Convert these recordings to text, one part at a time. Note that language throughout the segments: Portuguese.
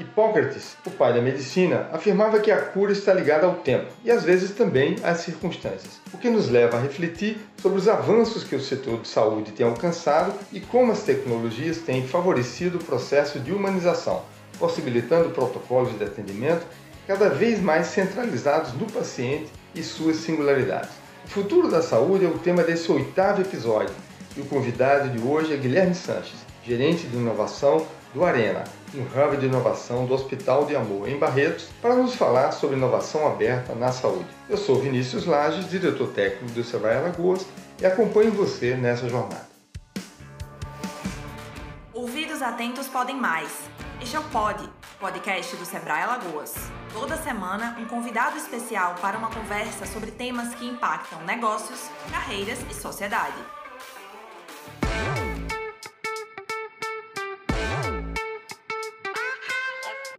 Hipócrates, o pai da medicina, afirmava que a cura está ligada ao tempo e às vezes também às circunstâncias, o que nos leva a refletir sobre os avanços que o setor de saúde tem alcançado e como as tecnologias têm favorecido o processo de humanização, possibilitando protocolos de atendimento cada vez mais centralizados no paciente e suas singularidades. O futuro da saúde é o tema desse oitavo episódio e o convidado de hoje é Guilherme Sanches, gerente de inovação do Arena, um hub de inovação do Hospital de Amor em Barretos, para nos falar sobre inovação aberta na saúde. Eu sou Vinícius Lages, diretor técnico do Sebrae Alagoas e acompanho você nessa jornada. Ouvidos atentos podem mais. Este é o Pod, podcast do Sebrae Alagoas. Toda semana, um convidado especial para uma conversa sobre temas que impactam negócios, carreiras e sociedade.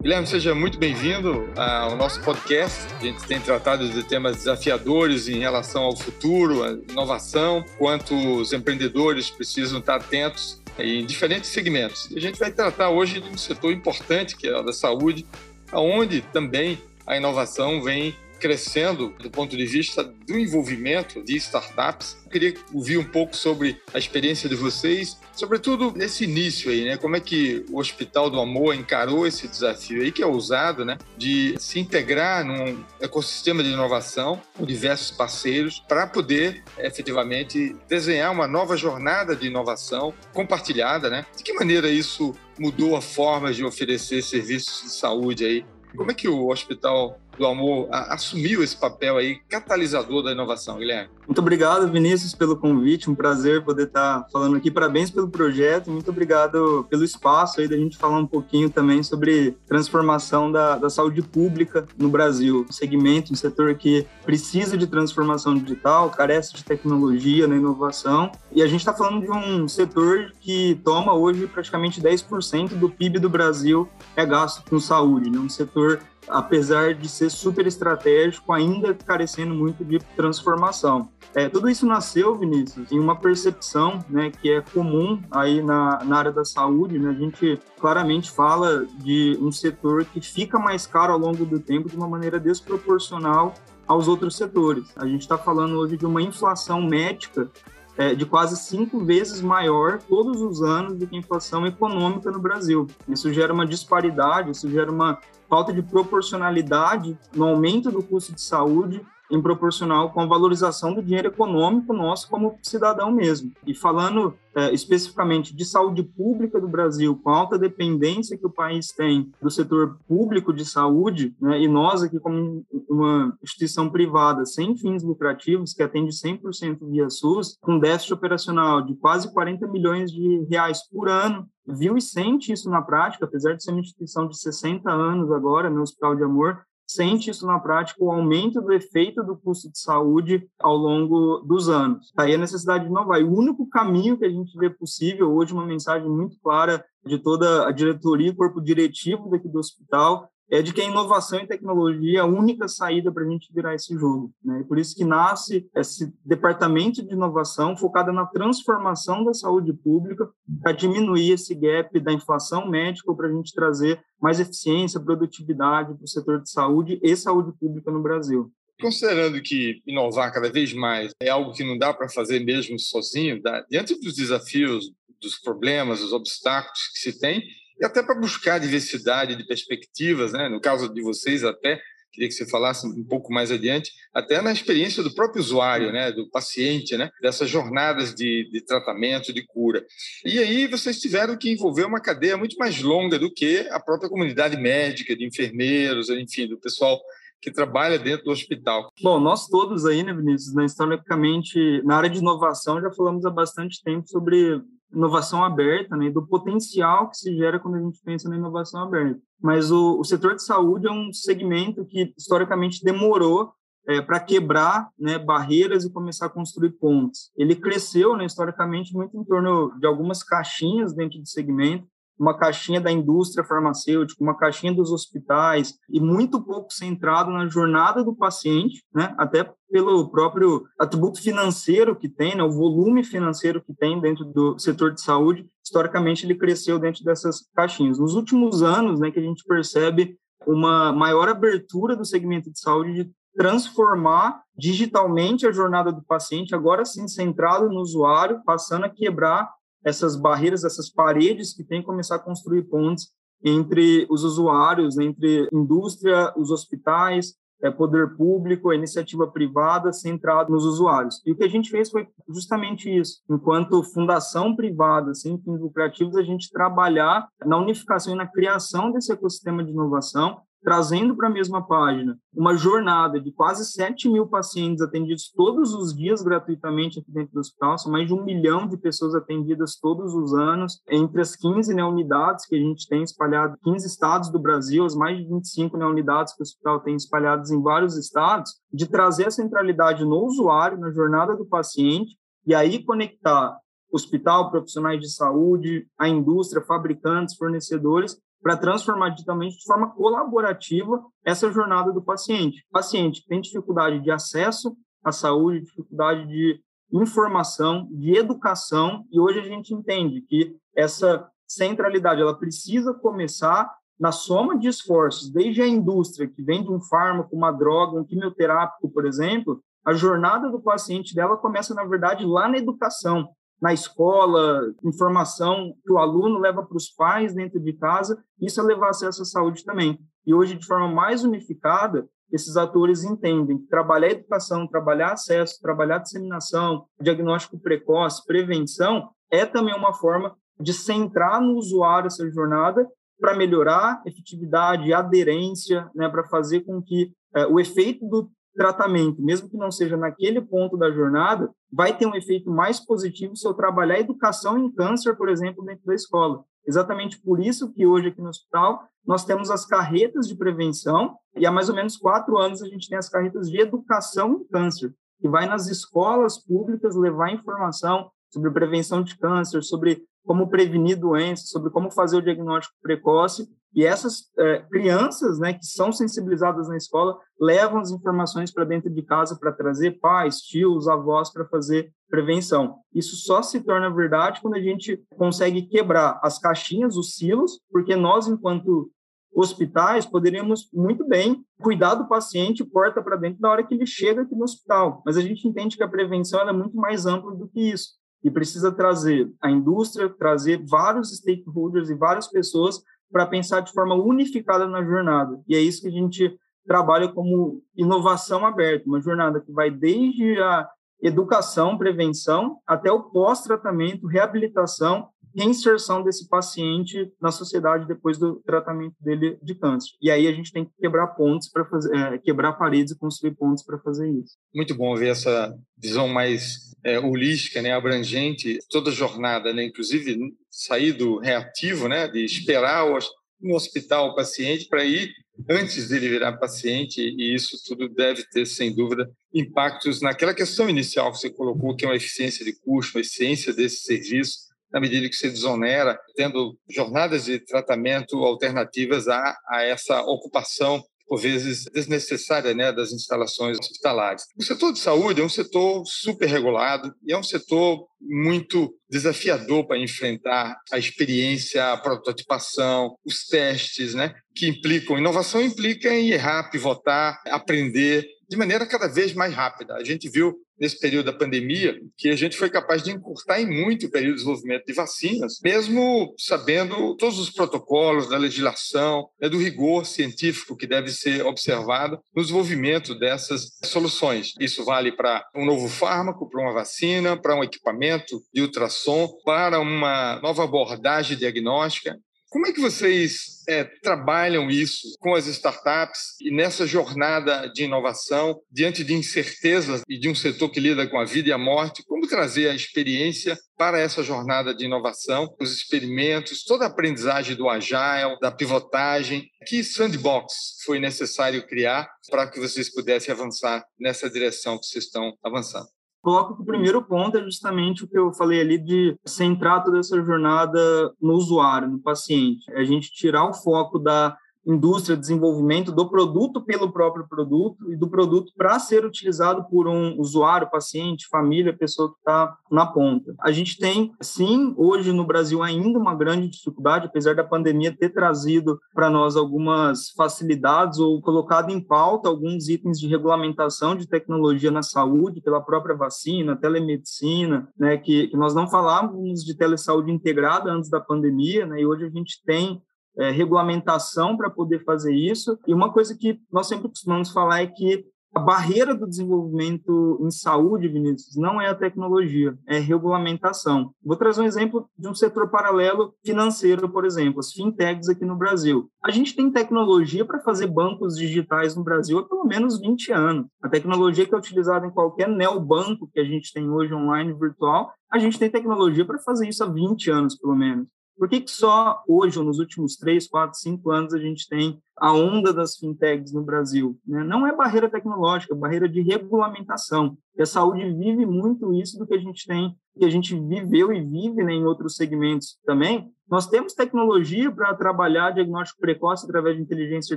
Guilherme, seja muito bem-vindo ao nosso podcast. A gente tem tratado de temas desafiadores em relação ao futuro, à inovação, quanto os empreendedores precisam estar atentos em diferentes segmentos. A gente vai tratar hoje de um setor importante, que é o da saúde, onde também a inovação vem crescendo do ponto de vista do envolvimento de startups. Eu queria ouvir um pouco sobre a experiência de vocês, sobretudo nesse início aí, né? Como é que o Hospital do Amor encarou esse desafio aí, que é ousado, né? De se integrar num ecossistema de inovação com diversos parceiros para poder efetivamente desenhar uma nova jornada de inovação compartilhada, né? De que maneira isso mudou a forma de oferecer serviços de saúde aí como é que o Hospital do Amor assumiu esse papel aí catalisador da inovação, Guilherme? Muito obrigado, Vinícius, pelo convite. Um prazer poder estar falando aqui. Parabéns pelo projeto. Muito obrigado pelo espaço aí da gente falar um pouquinho também sobre transformação da, da saúde pública no Brasil. Um segmento, um setor que precisa de transformação digital, carece de tecnologia na inovação. E a gente está falando de um setor que toma hoje praticamente 10% do PIB do Brasil é gasto com saúde. Né? Um setor apesar de ser super estratégico, ainda carecendo muito de transformação. É, tudo isso nasceu, Vinícius, em uma percepção né, que é comum aí na, na área da saúde. Né? A gente claramente fala de um setor que fica mais caro ao longo do tempo de uma maneira desproporcional aos outros setores. A gente está falando hoje de uma inflação médica é, de quase cinco vezes maior todos os anos do que a inflação econômica no Brasil. Isso gera uma disparidade, isso gera uma falta de proporcionalidade no aumento do custo de saúde em proporcional com a valorização do dinheiro econômico nosso como cidadão mesmo. E falando é, especificamente de saúde pública do Brasil, com a alta dependência que o país tem do setor público de saúde, né, e nós aqui como uma instituição privada sem fins lucrativos, que atende 100% via SUS, com déficit operacional de quase 40 milhões de reais por ano, viu e sente isso na prática, apesar de ser uma instituição de 60 anos agora, no Hospital de Amor, sente isso na prática, o aumento do efeito do custo de saúde ao longo dos anos. Aí a necessidade de inovar. E o único caminho que a gente vê possível, hoje uma mensagem muito clara de toda a diretoria e corpo diretivo daqui do hospital, é de que a inovação e tecnologia é a única saída para a gente virar esse jogo. Né? E por isso que nasce esse departamento de inovação focado na transformação da saúde pública para diminuir esse gap da inflação médica para a gente trazer mais eficiência, produtividade para o setor de saúde e saúde pública no Brasil. Considerando que inovar cada vez mais é algo que não dá para fazer mesmo sozinho, diante dos desafios, dos problemas, dos obstáculos que se tem, e até para buscar diversidade de perspectivas, né? no caso de vocês até, queria que você falasse um pouco mais adiante, até na experiência do próprio usuário, né, do paciente, né, dessas jornadas de, de tratamento, de cura. E aí vocês tiveram que envolver uma cadeia muito mais longa do que a própria comunidade médica, de enfermeiros, enfim, do pessoal que trabalha dentro do hospital. Bom, nós todos aí, né, Vinícius, né, historicamente, na área de inovação, já falamos há bastante tempo sobre inovação aberta, né, do potencial que se gera quando a gente pensa na inovação aberta. Mas o, o setor de saúde é um segmento que historicamente demorou é, para quebrar né, barreiras e começar a construir pontes. Ele cresceu, né, historicamente, muito em torno de algumas caixinhas dentro do segmento, uma caixinha da indústria farmacêutica, uma caixinha dos hospitais e muito pouco centrado na jornada do paciente, né? Até pelo próprio atributo financeiro que tem, né? o volume financeiro que tem dentro do setor de saúde, historicamente ele cresceu dentro dessas caixinhas. Nos últimos anos, né, que a gente percebe uma maior abertura do segmento de saúde de transformar digitalmente a jornada do paciente, agora sim centrado no usuário, passando a quebrar essas barreiras, essas paredes que tem, começar a construir pontes entre os usuários, entre indústria, os hospitais, é, poder público, iniciativa privada centrada nos usuários. E o que a gente fez foi justamente isso. Enquanto fundação privada, sem fins lucrativos, a gente trabalhar na unificação e na criação desse ecossistema de inovação, trazendo para a mesma página uma jornada de quase 7 mil pacientes atendidos todos os dias gratuitamente aqui dentro do hospital, são mais de um milhão de pessoas atendidas todos os anos, entre as 15 né, unidades que a gente tem espalhado, 15 estados do Brasil, as mais de 25 né, unidades que o hospital tem espalhadas em vários estados, de trazer a centralidade no usuário, na jornada do paciente, e aí conectar hospital, profissionais de saúde, a indústria, fabricantes, fornecedores, para transformar digitalmente de forma colaborativa essa jornada do paciente. O paciente tem dificuldade de acesso à saúde, dificuldade de informação, de educação, e hoje a gente entende que essa centralidade ela precisa começar na soma de esforços, desde a indústria que vende um fármaco, uma droga, um quimioterápico, por exemplo, a jornada do paciente dela começa, na verdade, lá na educação, na escola, informação que o aluno leva para os pais dentro de casa, isso é levar acesso à saúde também. E hoje, de forma mais unificada, esses atores entendem que trabalhar educação, trabalhar acesso, trabalhar disseminação, diagnóstico precoce, prevenção, é também uma forma de centrar no usuário essa jornada para melhorar efetividade, aderência, né, para fazer com que é, o efeito do tratamento, mesmo que não seja naquele ponto da jornada, vai ter um efeito mais positivo se eu trabalhar educação em câncer, por exemplo, dentro da escola. Exatamente por isso que hoje aqui no hospital nós temos as carretas de prevenção e há mais ou menos quatro anos a gente tem as carretas de educação em câncer, que vai nas escolas públicas levar informação sobre prevenção de câncer, sobre como prevenir doenças, sobre como fazer o diagnóstico precoce e essas é, crianças, né, que são sensibilizadas na escola, levam as informações para dentro de casa para trazer pais, tios, avós para fazer prevenção. Isso só se torna verdade quando a gente consegue quebrar as caixinhas, os silos, porque nós, enquanto hospitais, poderíamos muito bem cuidar do paciente porta para dentro da hora que ele chega aqui no hospital. Mas a gente entende que a prevenção é muito mais ampla do que isso. E precisa trazer a indústria, trazer vários stakeholders e várias pessoas para pensar de forma unificada na jornada. E é isso que a gente trabalha como inovação aberta, uma jornada que vai desde a educação, prevenção, até o pós-tratamento, reabilitação reinserção desse paciente na sociedade depois do tratamento dele de câncer. E aí a gente tem que quebrar pontes para fazer, é, quebrar paredes e construir pontes para fazer isso. Muito bom ver essa visão mais é, holística, né, abrangente, toda jornada, né, inclusive sair do reativo, né, de esperar o, no hospital o paciente para ir antes dele virar paciente, e isso tudo deve ter, sem dúvida, impactos naquela questão inicial que você colocou, que é uma eficiência de custo, uma eficiência desse serviço, na medida que se desonera, tendo jornadas de tratamento alternativas a, a essa ocupação por vezes desnecessária né, das instalações hospitalares. O setor de saúde é um setor super regulado e é um setor muito desafiador para enfrentar a experiência, a prototipação, os testes, né, que implicam inovação implica em errar, pivotar, aprender de maneira cada vez mais rápida. A gente viu nesse período da pandemia que a gente foi capaz de encurtar em muito o período de desenvolvimento de vacinas, mesmo sabendo todos os protocolos da legislação, né, do rigor científico que deve ser observado no desenvolvimento dessas soluções. Isso vale para um novo fármaco, para uma vacina, para um equipamento de ultrassom, para uma nova abordagem diagnóstica. Como é que vocês é, trabalham isso com as startups e nessa jornada de inovação, diante de incertezas e de um setor que lida com a vida e a morte? Como trazer a experiência para essa jornada de inovação, os experimentos, toda a aprendizagem do agile, da pivotagem? Que sandbox foi necessário criar para que vocês pudessem avançar nessa direção que vocês estão avançando? Coloco que o primeiro ponto é justamente o que eu falei ali de centrar toda essa jornada no usuário, no paciente. É a gente tirar o foco da indústria, desenvolvimento do produto pelo próprio produto e do produto para ser utilizado por um usuário, paciente, família, pessoa que está na ponta. A gente tem, sim, hoje no Brasil ainda uma grande dificuldade, apesar da pandemia ter trazido para nós algumas facilidades ou colocado em pauta alguns itens de regulamentação de tecnologia na saúde, pela própria vacina, telemedicina, né, que, que nós não falávamos de telesaúde integrada antes da pandemia, né, e hoje a gente tem é, regulamentação para poder fazer isso. E uma coisa que nós sempre costumamos falar é que a barreira do desenvolvimento em saúde, Vinícius, não é a tecnologia, é a regulamentação. Vou trazer um exemplo de um setor paralelo financeiro, por exemplo, as fintechs aqui no Brasil. A gente tem tecnologia para fazer bancos digitais no Brasil há pelo menos 20 anos. A tecnologia que é utilizada em qualquer neobanco que a gente tem hoje online virtual, a gente tem tecnologia para fazer isso há 20 anos, pelo menos. Por que, que só hoje, ou nos últimos três, quatro, cinco anos, a gente tem a onda das fintechs no Brasil? Né? Não é barreira tecnológica, é barreira de regulamentação. E a saúde vive muito isso do que a gente tem, que a gente viveu e vive né, em outros segmentos também. Nós temos tecnologia para trabalhar diagnóstico precoce através de inteligência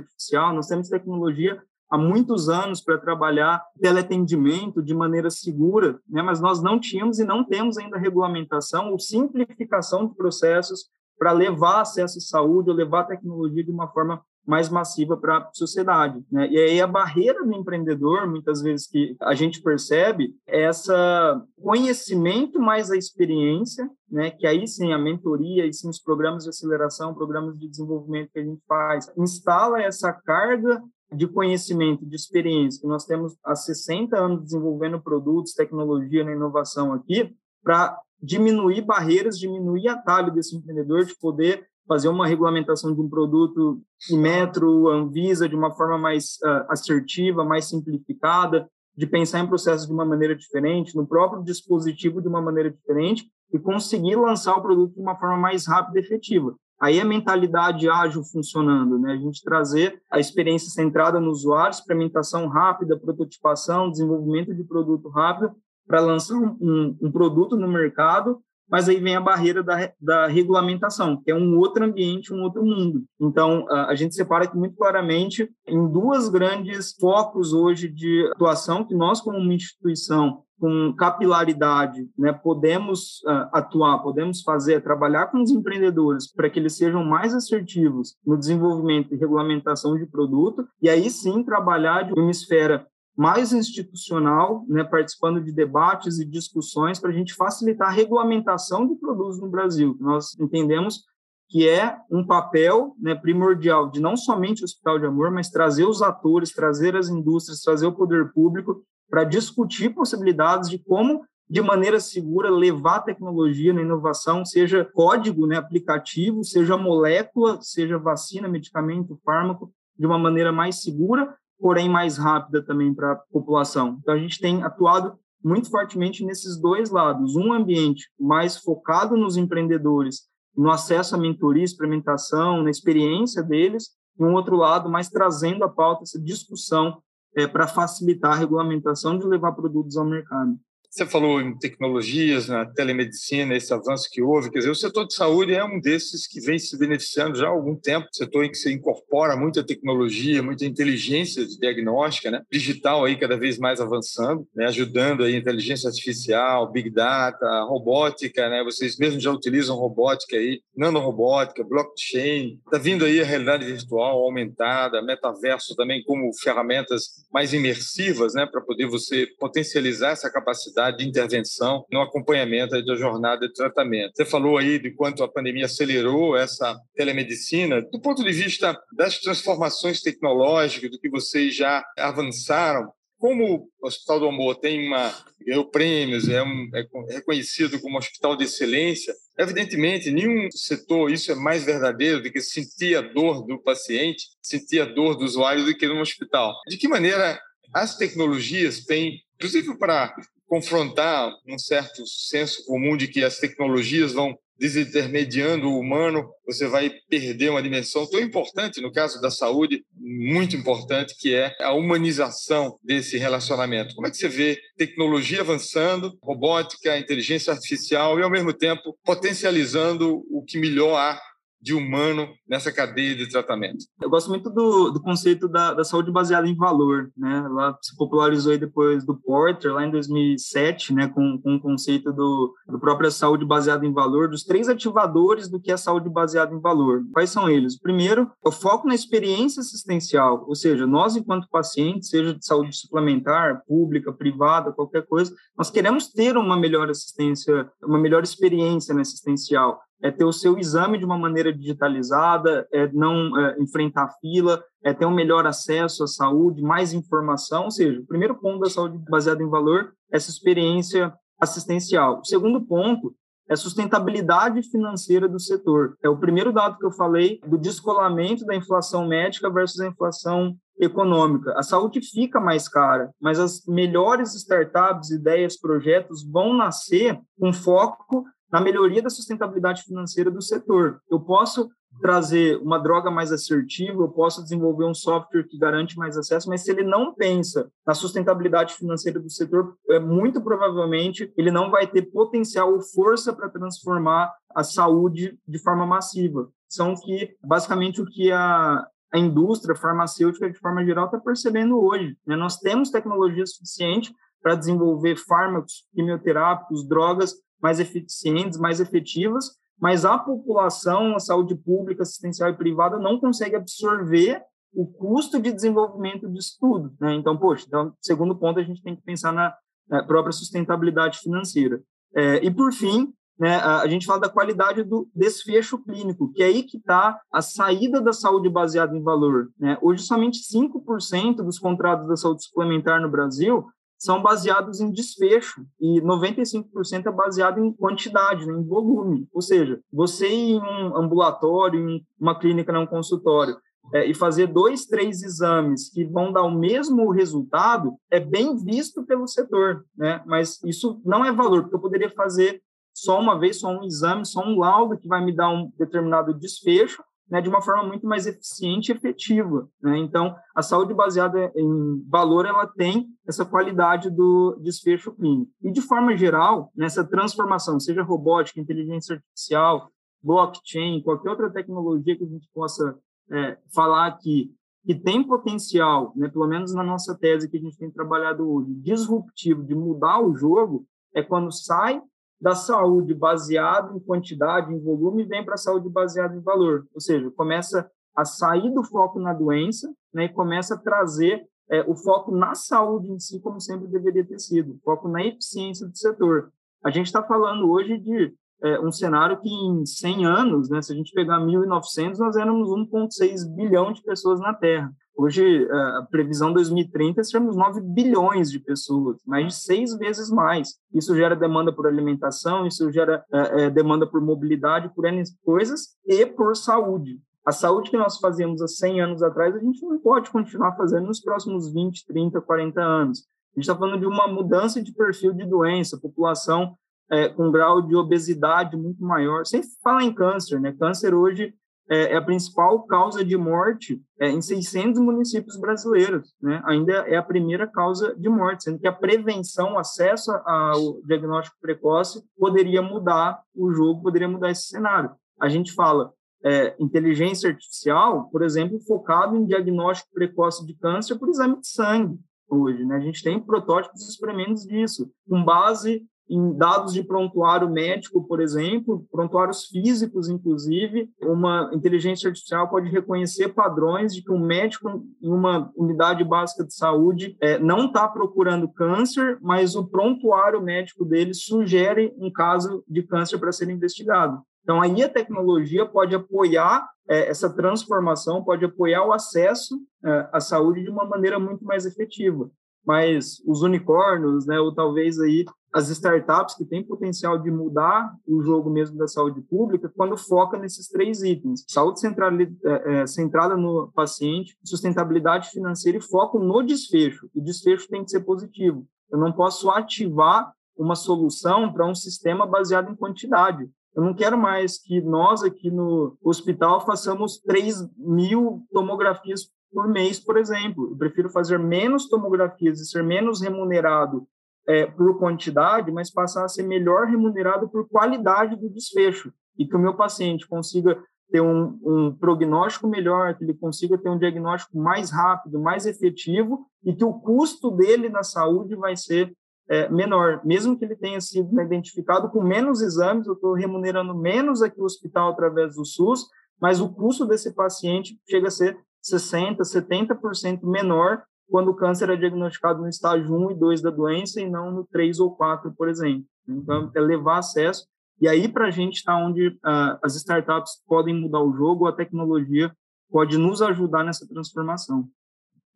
artificial, nós temos tecnologia há muitos anos para trabalhar teleatendimento de maneira segura, né? mas nós não tínhamos e não temos ainda regulamentação ou simplificação de processos para levar acesso à saúde ou levar tecnologia de uma forma mais massiva para a sociedade. Né? E aí a barreira do empreendedor, muitas vezes que a gente percebe, é essa conhecimento mais a experiência, né? que aí sim a mentoria e sim os programas de aceleração, programas de desenvolvimento que a gente faz, instala essa carga de conhecimento, de experiência, que nós temos há 60 anos desenvolvendo produtos, tecnologia na inovação aqui, para diminuir barreiras, diminuir atalho desse empreendedor de poder fazer uma regulamentação de um produto em metro, Anvisa, de uma forma mais uh, assertiva, mais simplificada, de pensar em processos de uma maneira diferente, no próprio dispositivo de uma maneira diferente e conseguir lançar o produto de uma forma mais rápida e efetiva. Aí a mentalidade ágil funcionando, né? A gente trazer a experiência centrada no usuário, experimentação rápida, prototipação, desenvolvimento de produto rápido para lançar um, um, produto no mercado, mas aí vem a barreira da, da regulamentação, que é um outro ambiente, um outro mundo. Então, a, a gente separa aqui muito claramente em duas grandes focos hoje de atuação que nós, como uma instituição, com capilaridade, né, podemos uh, atuar, podemos fazer, trabalhar com os empreendedores para que eles sejam mais assertivos no desenvolvimento e regulamentação de produto, e aí sim trabalhar de uma esfera mais institucional, né, participando de debates e discussões para a gente facilitar a regulamentação de produtos no Brasil. Nós entendemos que é um papel né, primordial de não somente o Hospital de Amor, mas trazer os atores, trazer as indústrias, trazer o poder público para discutir possibilidades de como, de maneira segura, levar a tecnologia na inovação, seja código, né, aplicativo, seja molécula, seja vacina, medicamento, fármaco, de uma maneira mais segura, porém mais rápida também para a população. Então, a gente tem atuado muito fortemente nesses dois lados. Um ambiente mais focado nos empreendedores, no acesso à mentoria, experimentação, na experiência deles, e um outro lado mais trazendo à pauta essa discussão é, para facilitar a regulamentação de levar produtos ao mercado. Você falou em tecnologias, na telemedicina, esse avanço que houve. Quer dizer, o setor de saúde é um desses que vem se beneficiando já há algum tempo. Setor em que se incorpora muita tecnologia, muita inteligência de diagnóstica, né? digital aí cada vez mais avançando, né? ajudando aí inteligência artificial, big data, robótica, né? Vocês mesmos já utilizam robótica aí, nanorobótica, blockchain. Está vindo aí a realidade virtual aumentada, metaverso também como ferramentas mais imersivas, né? Para poder você potencializar essa capacidade de intervenção no acompanhamento da jornada de tratamento. Você falou aí de quanto a pandemia acelerou essa telemedicina. Do ponto de vista das transformações tecnológicas, do que vocês já avançaram, como o Hospital do Amor tem uma ganhou prêmios, é, um, é reconhecido como hospital de excelência, evidentemente nenhum setor isso é mais verdadeiro do que sentir a dor do paciente, sentir a dor do usuário do que no hospital. De que maneira as tecnologias têm, inclusive para confrontar um certo senso comum de que as tecnologias vão desintermediando o humano, você vai perder uma dimensão tão importante, no caso da saúde, muito importante, que é a humanização desse relacionamento. Como é que você vê tecnologia avançando, robótica, inteligência artificial e, ao mesmo tempo, potencializando o que melhor há de humano nessa cadeia de tratamento. Eu gosto muito do, do conceito da, da, saúde baseada em valor, né? Lá se popularizou depois do Porter, lá em 2007, né? Com, com o conceito do, do própria saúde baseada em valor, dos três ativadores do que é saúde baseada em valor. Quais são eles? Primeiro, o foco na experiência assistencial, ou seja, nós enquanto pacientes, seja de saúde suplementar, pública, privada, qualquer coisa, nós queremos ter uma melhor assistência, uma melhor experiência na assistencial é ter o seu exame de uma maneira digitalizada, é não é, enfrentar fila, é ter um melhor acesso à saúde, mais informação, ou seja, o primeiro ponto da saúde baseada em valor é essa experiência assistencial. O segundo ponto é sustentabilidade financeira do setor. É o primeiro dado que eu falei do descolamento da inflação médica versus a inflação econômica. A saúde fica mais cara, mas as melhores startups, ideias, projetos vão nascer com foco na melhoria da sustentabilidade financeira do setor. Eu posso trazer uma droga mais assertiva, eu posso desenvolver um software que garante mais acesso, mas se ele não pensa na sustentabilidade financeira do setor, é, muito provavelmente ele não vai ter potencial ou força para transformar a saúde de forma massiva. São que basicamente o que a, a indústria farmacêutica de forma geral está percebendo hoje. Né? Nós temos tecnologia suficiente para desenvolver fármacos, quimioterápicos, drogas mais eficientes, mais efetivas, mas a população, a saúde pública, assistencial e privada não consegue absorver o custo de desenvolvimento disso tudo. Né? Então, poxa, então, segundo ponto, a gente tem que pensar na, na própria sustentabilidade financeira. É, e, por fim, né, a, gente fala da qualidade do desfecho clínico, que é aí que está a saída da saúde baseada em valor. Né? Hoje, somente 5% dos contratos da saúde suplementar no Brasil são baseados em desfecho e 95% é baseado em quantidade, né, em volume. Ou seja, você em um ambulatório, em uma clínica, não um consultório, é, e fazer dois, três exames que vão dar o mesmo resultado é bem visto pelo setor, né? Mas isso não é valor, porque eu poderia fazer só uma vez, só um exame, só um laudo que vai me dar um determinado desfecho, né, de uma forma muito mais eficiente e efetiva. Né? Então, a saúde baseada em valor, ela tem essa qualidade do desfecho clínico. E, de forma geral, nessa transformação, seja robótica, inteligência artificial, blockchain, qualquer outra tecnologia que a gente possa é, falar aqui, que tem potencial, né, pelo menos na nossa tese que a gente tem trabalhado hoje, disruptivo, de mudar o jogo, é quando sai da saúde baseada em quantidade, em volume, vem para a saúde baseada em valor. Ou seja, começa a sair do foco na doença né, e começa a trazer é, o foco na saúde em si, como sempre deveria ter sido, foco na eficiência do setor. A gente está falando hoje de é, um cenário que em 100 anos, né, se a gente pegar 1900, nós éramos 1,6 bilhão de pessoas na Terra. Hoje, é, a previsão 2030 é sermos 9 bilhões de pessoas, mais de seis vezes mais. Isso gera demanda por alimentação, isso gera é, é, demanda por mobilidade, por N coisas e por saúde. A saúde que nós fazíamos há 100 anos atrás, a gente não pode continuar fazendo nos próximos 20, 30, 40 anos. A gente está falando de uma mudança de perfil de doença, população é, com grau de obesidade muito maior. Sem falar em câncer, né? Câncer hoje é, é a principal causa de morte é, em 600 municípios brasileiros, né? Ainda é a primeira causa de morte, sendo que a prevenção, o acesso ao diagnóstico precoce poderia mudar o jogo, poderia mudar esse cenário. A gente fala é, inteligência artificial, por exemplo, focado em diagnóstico precoce de câncer por exame de sangue hoje, né? A gente tem protótipos experimentos disso, com base em dados de prontuário médico, por exemplo, prontuários físicos, inclusive, uma inteligência artificial pode reconhecer padrões de que um médico em uma unidade básica de saúde é, não está procurando câncer, mas o prontuário médico dele sugere um caso de câncer para ser investigado. Então, aí a tecnologia pode apoiar é, essa transformação, pode apoiar o acesso é, à saúde de uma maneira muito mais efetiva. Mas os unicórnios, né, ou talvez aí as startups que têm potencial de mudar o jogo mesmo da saúde pública quando foca nesses três itens: saúde centrada, é, é, centrada no paciente, sustentabilidade financeira e foco no desfecho. O desfecho tem que ser positivo. Eu não posso ativar uma solução para um sistema baseado em quantidade. Eu não quero mais que nós aqui no hospital façamos 3 mil tomografias por mês, por exemplo. Eu prefiro fazer menos tomografias e ser menos remunerado é, por quantidade, mas passar a ser melhor remunerado por qualidade do desfecho. E que o meu paciente consiga ter um, um, prognóstico melhor, que ele consiga ter um diagnóstico mais rápido, mais efetivo, e que o custo dele na saúde vai ser é, menor. Mesmo que ele tenha sido identificado com menos exames, eu estou remunerando menos aqui o hospital através do SUS, mas o custo desse paciente chega a ser 60%, 70% menor quando o câncer é diagnosticado no estágio 1 e 2 da doença e não no 3 ou 4, por exemplo. Então, é levar acesso. E aí, para a gente está onde uh, as startups podem mudar o jogo, a tecnologia pode nos ajudar nessa transformação.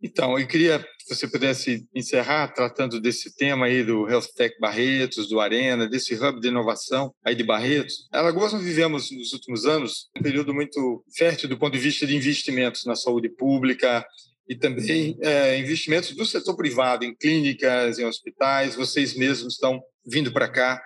Então, eu queria que você pudesse encerrar tratando desse tema aí do Health Tech Barretos, do Arena, desse hub de inovação aí de Barretos. Alagoas nós vivemos nos últimos anos um período muito fértil do ponto de vista de investimentos na saúde pública e também é, investimentos do setor privado em clínicas, em hospitais. Vocês mesmos estão vindo para cá.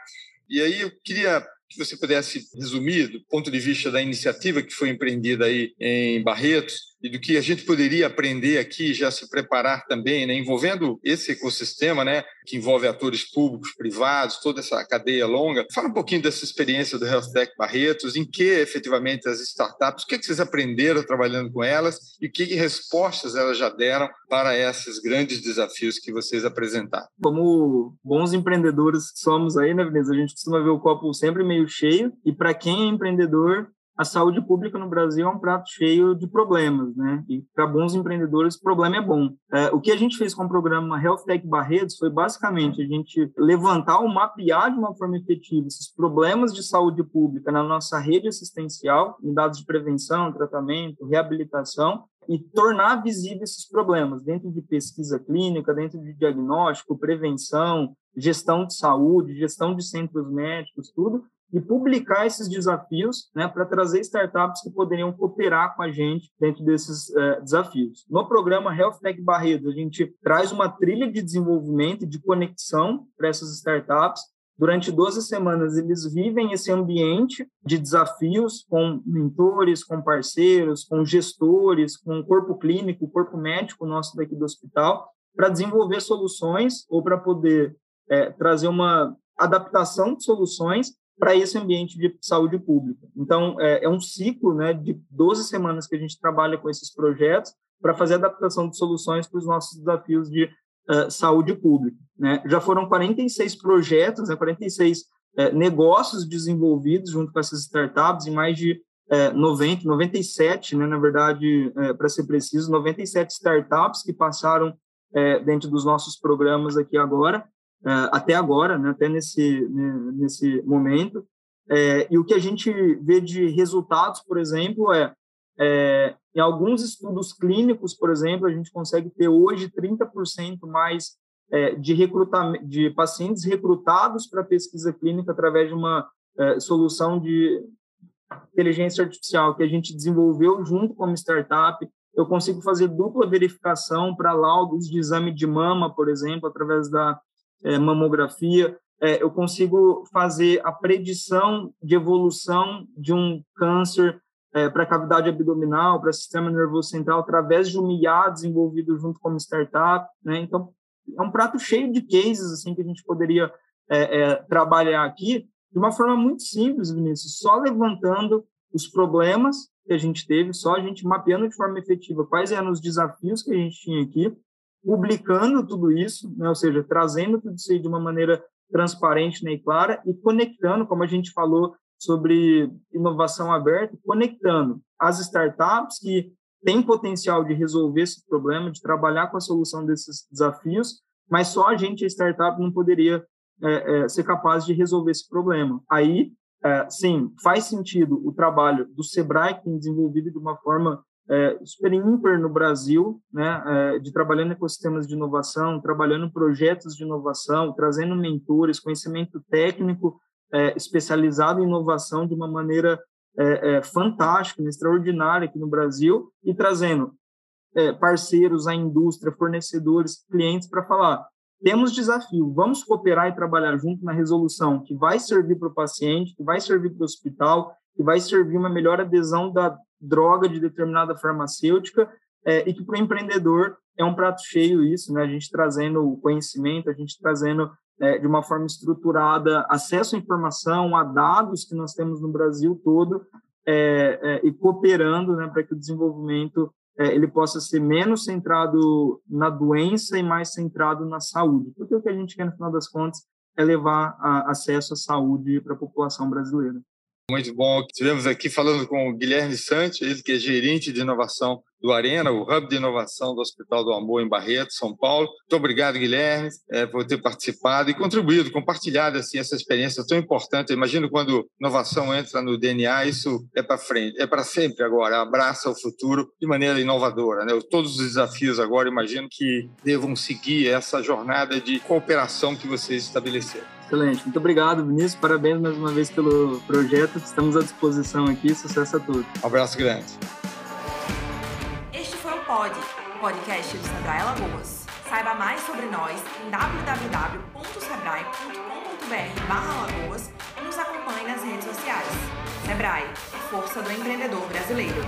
E aí eu queria que você pudesse resumir do ponto de vista da iniciativa que foi empreendida aí em Barretos e do que a gente poderia aprender aqui, já se preparar também, né, envolvendo esse ecossistema, né, que envolve atores públicos, privados, toda essa cadeia longa. Fala um pouquinho dessa experiência do Health Tech Barretos, em que efetivamente as startups, o que, é que vocês aprenderam trabalhando com elas e que respostas elas já deram para esses grandes desafios que vocês apresentaram. Como bons empreendedores que somos aí, né, Vinícius? A gente costuma ver o copo sempre meio cheio e para quem é empreendedor, a saúde pública no Brasil é um prato cheio de problemas, né? E para bons empreendedores, problema é bom. É, o que a gente fez com o programa Health Tech Barretos foi basicamente a gente levantar ou mapear de uma forma efetiva esses problemas de saúde pública na nossa rede assistencial, em dados de prevenção, tratamento, reabilitação, e tornar visíveis esses problemas dentro de pesquisa clínica, dentro de diagnóstico, prevenção, gestão de saúde, gestão de centros médicos, tudo, e publicar esses desafios né, para trazer startups que poderiam cooperar com a gente dentro desses é, desafios. No programa Health Tech Barretos, a gente traz uma trilha de desenvolvimento e de conexão para essas startups. Durante 12 semanas, eles vivem esse ambiente de desafios com mentores, com parceiros, com gestores, com o corpo clínico, o corpo médico nosso daqui do hospital, para desenvolver soluções ou para poder é, trazer uma adaptação de soluções para esse ambiente de saúde pública. Então, é, é, um ciclo né, de 12 semanas que a gente trabalha com esses projetos para fazer adaptação de soluções para os nossos desafios de uh, saúde pública. Né? Já foram 46 projetos, né, 46 uh, negócios desenvolvidos junto com essas startups, em mais de uh, 90, 97, né, na verdade, para ser preciso, 97 startups que passaram dentro dos nossos programas aqui agora, até agora, né, até nesse, né, nesse momento. É, e o que a gente vê de resultados, por exemplo, é, é, em alguns estudos clínicos, por exemplo, a gente consegue ter hoje 30% mais é, de, recrutamento, de pacientes recrutados para pesquisa clínica através de uma é, solução de inteligência artificial que a gente desenvolveu junto com uma startup. Eu consigo fazer dupla verificação para laudos de exame de mama, por exemplo, através da é, mamografia, é, eu consigo fazer a predição de evolução de um câncer é, para cavidade abdominal, para sistema nervoso central, através de um IA desenvolvido junto com uma startup. Né? Então, é um prato cheio de cases assim que a gente poderia é, é, trabalhar aqui de uma forma muito simples, Vinícius, só levantando os problemas que a gente teve, só a gente mapeando de forma efetiva quais eram os desafios que a gente tinha aqui, publicando tudo isso, né, ou seja, trazendo tudo isso aí de uma maneira transparente né, e clara e conectando, como a gente falou sobre inovação aberta, conectando as startups que têm potencial de resolver esse problema, de trabalhar com a solução desses desafios, mas só a gente, a startup, não poderia é, é, ser capaz de resolver esse problema. Aí, é, sim, faz sentido o trabalho do Sebrae, que tem desenvolvido de uma forma é, super ímpar no Brasil, né, é, de trabalhando em ecossistemas de inovação, trabalhando projetos de inovação, trazendo mentores, conhecimento técnico é, especializado em inovação de uma maneira é, é, fantástica, extraordinária aqui no Brasil, e trazendo é, parceiros, a indústria, fornecedores, clientes para falar temos desafio, vamos cooperar e trabalhar junto na resolução que vai servir para o paciente, que vai servir para o hospital, que vai servir uma melhor adesão da droga de determinada farmacêutica é, e que para o empreendedor é um prato cheio isso, né? A gente trazendo o conhecimento, a gente trazendo é, de uma forma estruturada acesso à informação, a dados que nós temos no Brasil todo é, é, e cooperando né, para que o desenvolvimento é, ele possa ser menos centrado na doença e mais centrado na saúde. Porque o que a gente quer, no final das contas, é levar a, acesso à saúde para a população brasileira. Muito bom. Estivemos aqui falando com o Guilherme Santos, ele que é gerente de inovação do Arena, o Hub de Inovação do Hospital do Amor em Barreto, São Paulo. Muito obrigado, Guilherme, é, por ter participado e contribuído, compartilhado assim, essa experiência tão importante. Eu imagino quando inovação entra no DNA, isso é para frente, é para sempre agora, abraça o futuro de maneira inovadora. Né? Todos os desafios agora, imagino que devam seguir essa jornada de cooperação que vocês estabeleceram. Excelente. Muito obrigado, Vinícius. Parabéns mais uma vez pelo projeto. Estamos à disposição aqui. Sucesso a todos. Um abraço grande. Este foi o Pod, o podcast do Sebrae Alagoas. Saiba mais sobre nós em www.sebrae.com.br/alagoas e nos acompanhe nas redes sociais. Sebrae, força do empreendedor brasileiro.